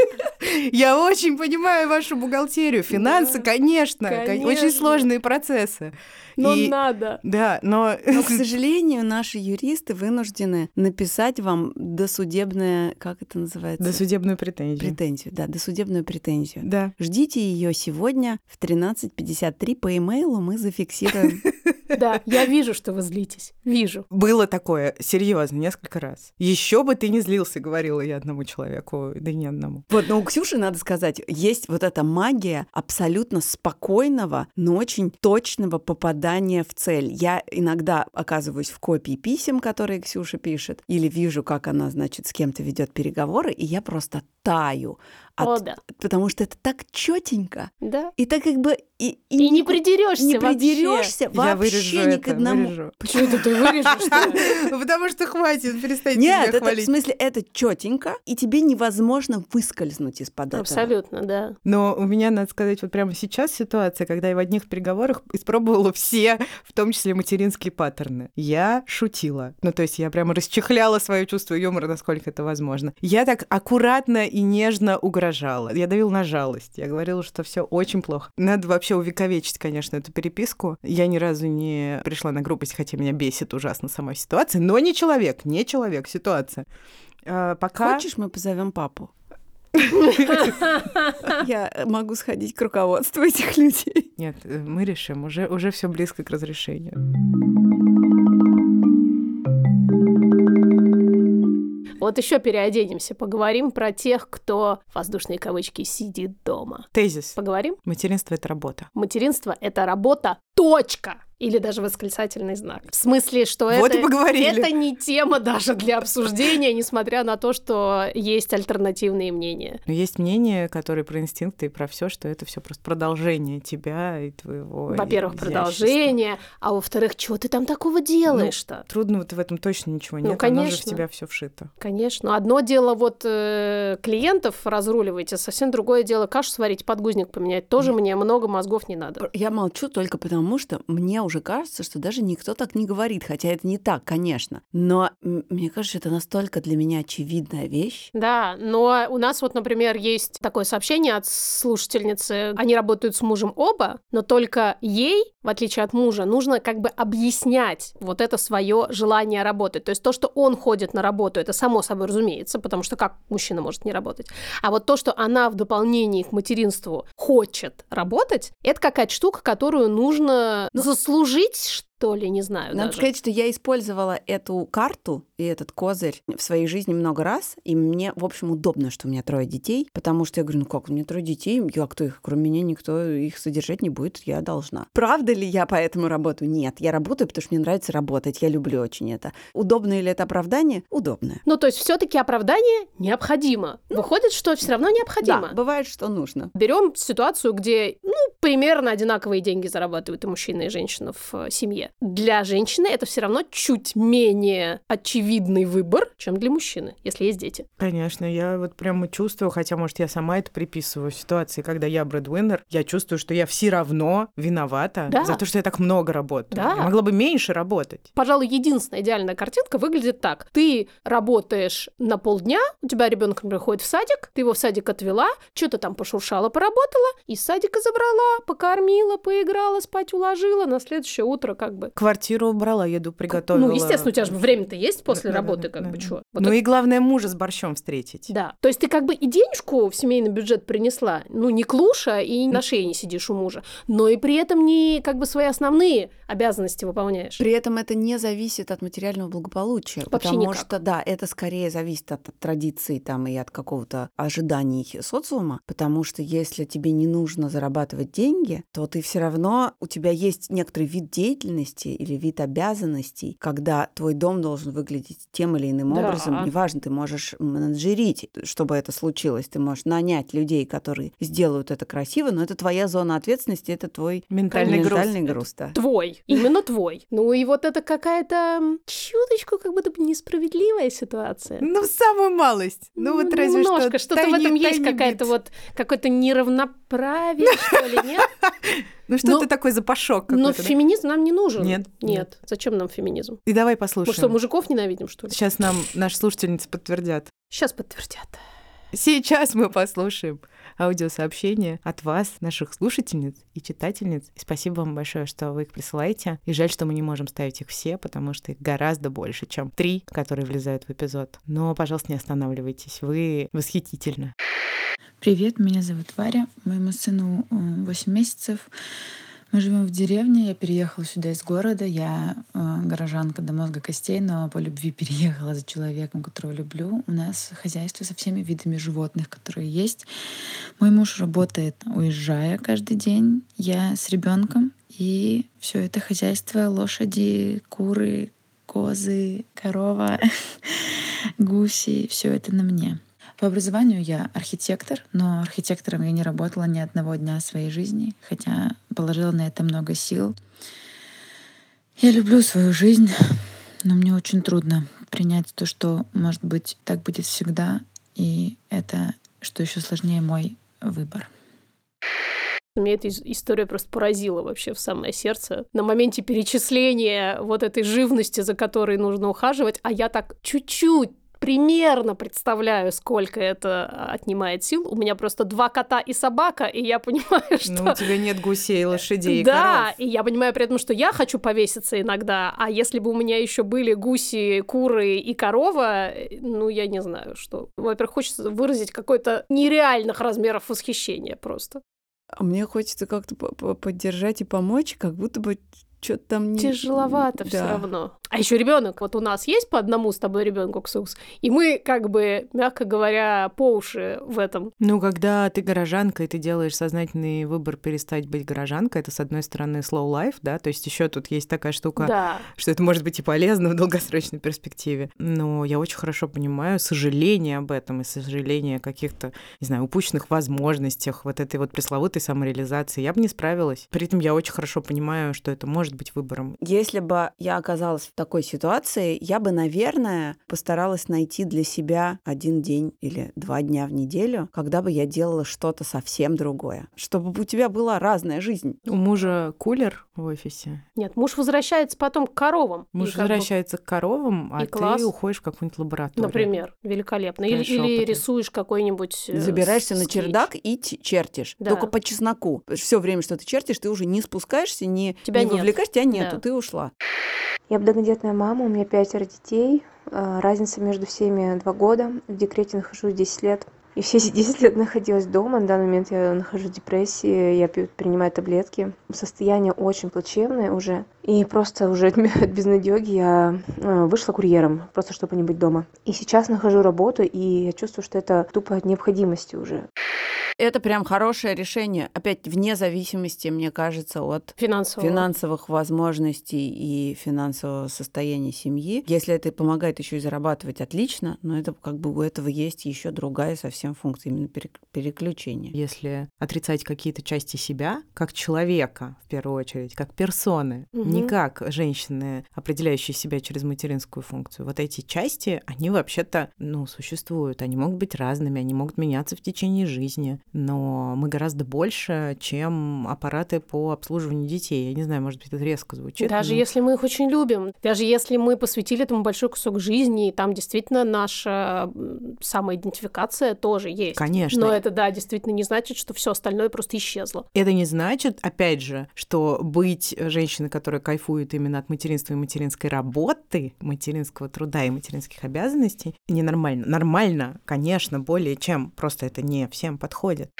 Я очень понимаю вашу бухгалтерию. Финансы, Да, конечно, кон- очень конечно. сложные процессы. Но И- надо. Да, но... Но, к сожалению, наши юристы вынуждены написать вам досудебное, как это называется? Досудебную претензию. Претензию, да, досудебную претензию. Да. Ждите ее сегодня в 13.53 по имейлу, мы зафиксируем. Да, я вижу, что вы злитесь. Вижу. Было такое, серьезно, несколько раз. Еще бы ты не злился, говорила я одному человеку, да не одному. Вот, но у Ксюши, надо сказать, есть вот эта магия абсолютно спокойного, но очень точного попадания в цель. Я иногда оказываюсь в копии писем, которые Ксюша пишет, или вижу, как она, значит, с кем-то ведет переговоры, и я просто таю. От- О, да. Потому что это так четенько. Да. И так как бы... И, И не не придерешься не вообще. придерешься вообще вырежу ни это, к одному. вырежу. Почему это ты вырежешь? Потому что хватит, перестань Нет, это в смысле это четенько, и тебе невозможно выскользнуть из-под этого. Абсолютно, да. Но у меня, надо сказать, вот прямо сейчас ситуация, когда я в одних переговорах испробовала все, в том числе материнские паттерны. Я шутила. Ну, то есть я прямо расчехляла свое чувство юмора, насколько это возможно. Я так аккуратно и нежно угрожала. Я давила на жалость. Я говорила, что все очень плохо. Надо вообще увековечить, конечно, эту переписку. Я ни разу не пришла на грубость, хотя меня бесит ужасно сама ситуация, но не человек, не человек, ситуация. А, Пока... Хочешь, мы позовем папу? Я могу сходить к руководству этих людей. Нет, э, мы решим, уже, уже все близко к разрешению. Вот еще переоденемся, поговорим про тех, кто, воздушные кавычки, сидит дома. Тезис. Поговорим? Материнство — это работа. Материнство — это работа, точка! Или даже восклицательный знак. В смысле, что Вот это, и поговорили. это не тема даже для обсуждения, несмотря на то, что есть альтернативные мнения. Но есть мнение, которое про инстинкты и про все, что это все просто продолжение тебя и твоего. Во-первых, продолжение, а во-вторых, что ты там такого делаешь-то? Трудно вот в этом точно ничего Ну, нет, оно же в конечно. тебя все вшито. Конечно. Одно дело вот э, клиентов разруливать, а совсем другое дело кашу сварить, подгузник поменять. Тоже мне много мозгов не надо. Я молчу только потому, потому что мне уже кажется, что даже никто так не говорит, хотя это не так, конечно. Но мне кажется, это настолько для меня очевидная вещь. Да, но у нас вот, например, есть такое сообщение от слушательницы. Они работают с мужем оба, но только ей, в отличие от мужа, нужно как бы объяснять вот это свое желание работать. То есть то, что он ходит на работу, это само собой разумеется, потому что как мужчина может не работать. А вот то, что она в дополнении к материнству хочет работать, это какая-то штука, которую нужно заслужить, служить, что ли, не знаю. Надо даже. сказать, что я использовала эту карту и этот козырь в своей жизни много раз, и мне, в общем, удобно, что у меня трое детей, потому что я говорю, ну как, у меня трое детей, я кто их, кроме меня, никто их содержать не будет, я должна. Правда ли я поэтому работаю? Нет, я работаю, потому что мне нравится работать, я люблю очень это. Удобное ли это оправдание? Удобное. Ну, то есть все-таки оправдание необходимо. Выходит, что все равно необходимо. Да, бывает, что нужно. Берем ситуацию, где, ну, примерно одинаковые деньги зарабатывают и мужчина, и женщина в э, семье для женщины это все равно чуть менее очевидный выбор, чем для мужчины, если есть дети. Конечно, я вот прямо чувствую, хотя, может, я сама это приписываю в ситуации, когда я брэдвиннер, я чувствую, что я все равно виновата Да. за то, что я так много работаю. Да. Я могла бы меньше работать. Пожалуй, единственная идеальная картинка выглядит так. Ты работаешь на полдня, у тебя ребенок приходит в садик, ты его в садик отвела, что-то там пошуршала, поработала, из садика забрала, покормила, поиграла, спать уложила, на следующее утро как бы Квартиру убрала, еду приготовила. Ну, естественно, у тебя же время-то есть после Да, работы, да, как да, бы, да. что. Ну и главное, мужа с борщом встретить. Да. То есть ты как бы и денежку в семейный бюджет принесла, ну, не клуша и на шее не сидишь у мужа, но и при этом не как бы свои основные обязанности выполняешь. При этом это не зависит от материального благополучия, Вообще потому никак. что, да, это скорее зависит от традиций там и от какого-то ожиданий социума, потому что если тебе не нужно зарабатывать деньги, то ты все равно, у тебя есть некоторый вид деятельности или вид обязанностей, когда твой дом должен выглядеть тем или иным Да. образом, неважно, ты можешь менеджерить, чтобы это случилось, ты можешь нанять людей, которые сделают это красиво, но это твоя зона ответственности, это твой Ментальный груз. ментальный груз, да. Твой, именно твой. Ну и вот это какая-то чуточку как будто бы несправедливая ситуация. Ну, самую малость. Ну, вот разве немножко, что что-то в этом есть какая-то вот какое-то неравноправие, что ли, нет? Ну, что-то Ну, такой запашок Но какой-то. да? феминизм нам не нужен. Нет, Нет. Зачем нам феминизм? И давай Мы что, послушаем. мужиков ненавидим, что ли? Сейчас нам наши слушательницы подтвердят. Сейчас подтвердят. Сейчас мы послушаем аудиосообщение от вас, наших слушательниц и читательниц. И спасибо вам большое, что вы их присылаете. И жаль, что мы не можем ставить их все, потому что их гораздо больше, чем три, которые влезают в эпизод. Но, пожалуйста, не останавливайтесь. Вы восхитительны. Привет, меня зовут Варя, моему сыну э, 8 месяцев. Мы живем в деревне, я переехала сюда из города, я э, горожанка до мозга костей, но по любви переехала за человеком, которого люблю. У нас хозяйство со всеми видами животных, которые есть. Мой муж работает, уезжая каждый день, я с ребенком, и все это хозяйство, лошади, куры, козы, корова, гуси, все это на мне. По образованию я архитектор, но архитектором я не работала ни одного дня своей жизни, хотя положила на это много сил. Я люблю свою жизнь, но мне очень трудно принять то, что, может быть, так будет всегда, и это, что еще сложнее, мой выбор. Меня эта ис- история просто поразила вообще в самое сердце. На моменте перечисления вот этой живности, за которой нужно ухаживать, а я так чуть-чуть примерно представляю, сколько это а, отнимает сил. У меня просто два кота и собака, и я понимаю, что... Ну, у тебя нет гусей, лошадей и да, коров. и я понимаю при этом, что я хочу повеситься иногда, а если бы у меня еще были гуси, куры и корова, э, ну, я не знаю, что. Во-первых, хочется выразить какое-то нереальных размеров восхищения просто. А мне хочется как-то по- по- поддержать и помочь, как будто бы что-то там не... Тяжеловато все Да. равно. А еще ребенок. Вот у нас есть по одному с тобой ребенку ксукс, и мы, как бы, мягко говоря, по уши в этом. Ну, когда ты горожанка, и ты делаешь сознательный выбор перестать быть горожанкой, это, с одной стороны, slow life, да, то есть еще тут есть такая штука, Да. что это может быть и полезно в долгосрочной перспективе. Но я очень хорошо понимаю сожаление об этом и сожаление о каких-то, не знаю, упущенных возможностях, вот этой вот пресловутой самореализации. Я бы не справилась. При этом я очень хорошо понимаю, что это может быть выбором. Если бы я оказалась в такой ситуации, я бы, наверное, постаралась найти для себя один день или два дня в неделю, когда бы я делала что-то совсем другое. Чтобы у тебя была разная жизнь. У мужа кулер в офисе. Нет, муж возвращается потом к коровам. Муж как бы- возвращается к коровам, а И ты класс. уходишь в какую-нибудь лабораторию. Например, великолепно. Или, или рисуешь какой-нибудь... э, Забираешься на скетч. чердак и чертишь. Да. Только по чесноку. Все время, что ты чертишь, ты уже не спускаешься, не, Тебя не нет. Вовлекаешь, тебя нету, Да. ты ушла. Я многодетная мама, у меня пятеро детей. Э, Разница между всеми два года. В декрете нахожусь 10 лет. И все эти 10 лет находилась дома. На данный момент я нахожусь в депрессии, я пью, принимаю таблетки. Состояние очень плачевное уже. И просто уже от безнадеги я э, вышла курьером, просто чтобы не быть дома. И сейчас нахожу работу, и я чувствую, что это тупо от необходимости уже. Это прям хорошее решение. Опять вне зависимости, мне кажется, от Финансово. финансовых возможностей и финансового состояния семьи. Если это помогает еще и зарабатывать, отлично, но это как бы у этого есть еще другая совсем функция, именно перек- переключение. Если отрицать какие-то части себя, как человека, в первую очередь, как персоны, не Мгм. как женщины, определяющие себя через материнскую функцию, вот эти части, они вообще-то, ну, существуют. Они могут быть разными, они могут меняться в течение жизни, но мы гораздо больше, чем аппараты по обслуживанию детей. Я не знаю, может быть, это резко звучит. Даже но- если мы их очень любим, даже если мы посвятили этому большой кусок жизни, и там действительно наша самоидентификация тоже есть. Конечно. Но это, да, действительно не значит, что все остальное просто исчезло. Это не значит, опять же, что быть женщиной, которая кайфует именно от материнства и материнской работы, материнского труда и материнских обязанностей, ненормально. Нормально, конечно, более чем. Просто это не всем подходит.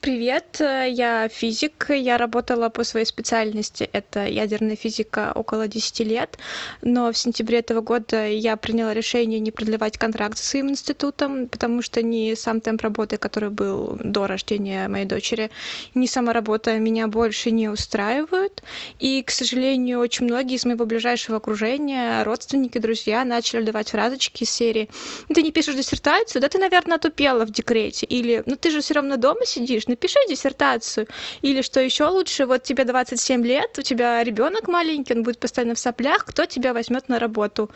Привет, э, я физик. Я работала по своей специальности, это ядерная физика, около 10 лет. Но в сентябре этого года я приняла решение не продлевать контракт со своим институтом, потому что ни сам темп работы, который был до рождения моей дочери, ни сама работа меня больше не устраивают. И, к сожалению, очень многие из моего ближайшего окружения, родственники, друзья, начали давать фразочки из серии «Ну, «Ты не пишешь диссертацию? Да ты, наверное, отупела в декрете». Или «Ну ты же все равно дома сидишь, напиши диссертацию». Или что еще лучше, вот тебе 27 лет, у тебя ребенок маленький, он будет постоянно в соплях, кто тебя возьмет на работу?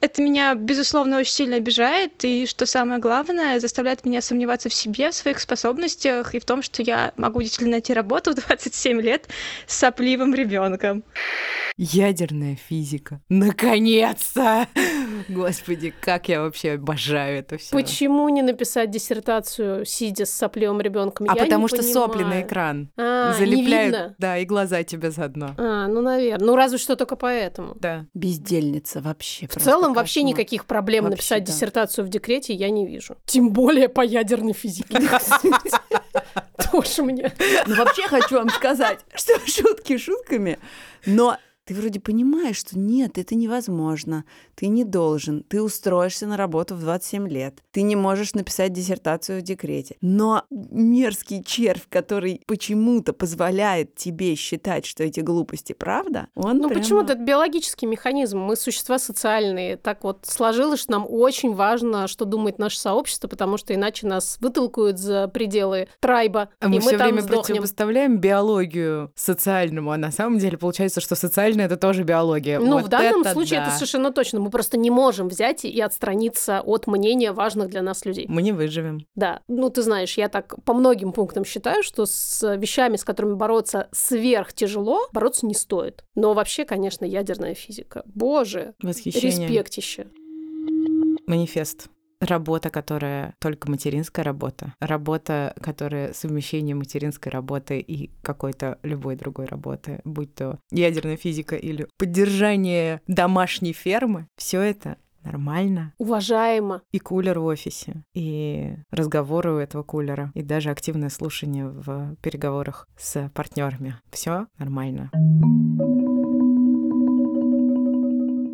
Это меня, безусловно, очень сильно обижает, и, что самое главное, заставляет меня сомневаться в себе, в своих способностях и в том, что я могу действительно найти работу в 27 лет с сопливым ребенком. Ядерная физика. Наконец-то! Господи, как я вообще обожаю это все. Почему не написать диссертацию, сидя с сопливым ребенком? А Я потому не что сопли на понимаю. экран. А, не Залепляют, видно. да, и глаза тебе заодно. А, ну, наверное. Ну, разве что только поэтому. Да. Бездельница вообще. В целом вообще никаких проблем Вообще, написать да. диссертацию в декрете я не вижу. Тем более по ядерной физике. Тоже мне. Ну, вообще хочу вам сказать, что шутки шутками, но ты вроде понимаешь, что нет, это невозможно, ты не должен, ты устроишься на работу в 27 лет, ты не можешь написать диссертацию в декрете. Но мерзкий червь, который почему-то позволяет тебе считать, что эти глупости правда, он Ну, прямо- почему-то это биологический механизм. Мы существа социальные. Так вот сложилось, что нам очень важно, что думает наше сообщество, потому что иначе нас вытолкают за пределы трайба, А и мы мы все там время сдохнем. противопоставляем биологию социальному, а на самом деле получается, что социальное это тоже биология. Ну, Вот в данном это случае да. это совершенно точно. Мы просто не можем взять и отстраниться от мнения важных для нас людей. Мы не выживем. Да, ну ты знаешь, я так по многим пунктам считаю, что с вещами, с которыми бороться сверх тяжело, бороться не стоит. Но вообще, конечно, ядерная физика. Боже, Восхищение. респектище. Манифест. Работа, которая только материнская работа. Работа, которая совмещение материнской работы и какой-то любой другой работы, будь то ядерная физика или поддержание домашней фермы. Все это нормально. Уважаемо. И кулер в офисе, и разговоры у этого кулера, и даже активное слушание в переговорах с партнерами. Все нормально.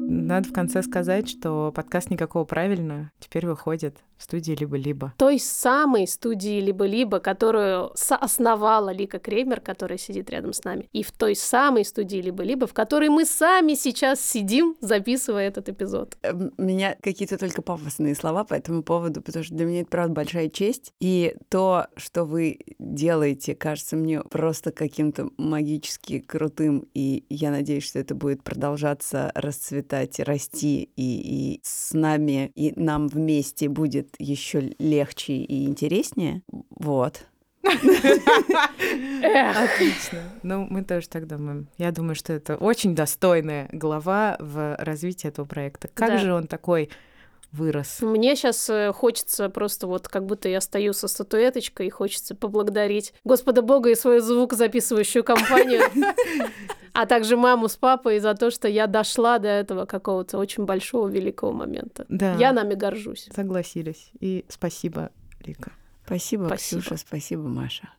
Надо в конце сказать, что подкаст «Никакого правильно» теперь выходит в студии «Либо-либо». Той самой студии «Либо-либо», которую соосновала Лика Кремер, которая сидит рядом с нами, и в той самой студии «Либо-либо», в которой мы сами сейчас сидим, записывая этот эпизод. Э, У меня какие-то только пафосные слова по этому поводу, потому что для меня это, правда, большая честь. И то, что вы делаете, кажется мне просто каким-то магически крутым, и я надеюсь, что это будет продолжаться расцветать, расти, и, и с нами, и нам вместе будет еще легче и интереснее. Вот. Отлично. Ну, мы тоже так думаем. Я думаю, что это очень достойная глава в развитии этого проекта. Как Да. же он такой вырос? Мне сейчас хочется просто вот как будто я стою со статуэточкой и хочется поблагодарить Господа Бога и свою звукозаписывающую компанию, а также маму с папой за то, что я дошла до этого какого-то очень большого, великого момента. Да. Я нами горжусь. Согласились. И спасибо, Рика. Спасибо, Спасибо. Ксюша, спасибо, Маша.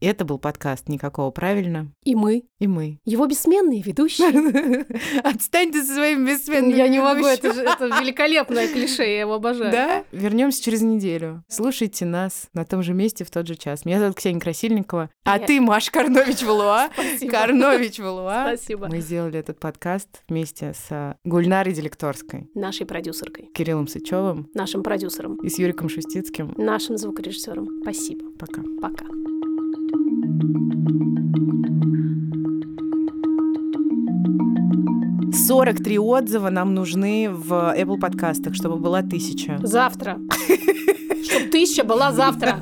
Это был подкаст «Никакого правильно». И мы, И мы. его бессменные ведущие. Отстань ты со своим бессменным Я не могу, это же великолепное клише, я его обожаю. Да? Вернемся через неделю. Слушайте нас на том же месте в тот же час. Меня зовут Ксения Красильникова. А ты, Маш Карнович Валуа. Спасибо. Карнович Валуа. Спасибо. Мы сделали этот подкаст вместе с Гульнарой Делекторской, Нашей продюсеркой, Кириллом Сычевым нашим продюсером, и с Юриком Шустицким. нашим звукорежиссером. Спасибо. Пока. Пока. Сорок три отзыва нам нужны в Apple подкастах, чтобы была тысяча. Завтра. Чтоб тысяча была завтра.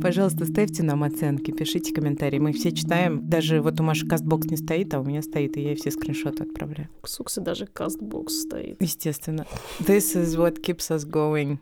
Пожалуйста, ставьте нам оценки, пишите комментарии. Мы все читаем. Даже вот у Маши кастбокс не стоит, а у меня стоит, и я все скриншоты отправляю. У Суксы даже кастбокс стоит. Естественно. This is what keeps us going.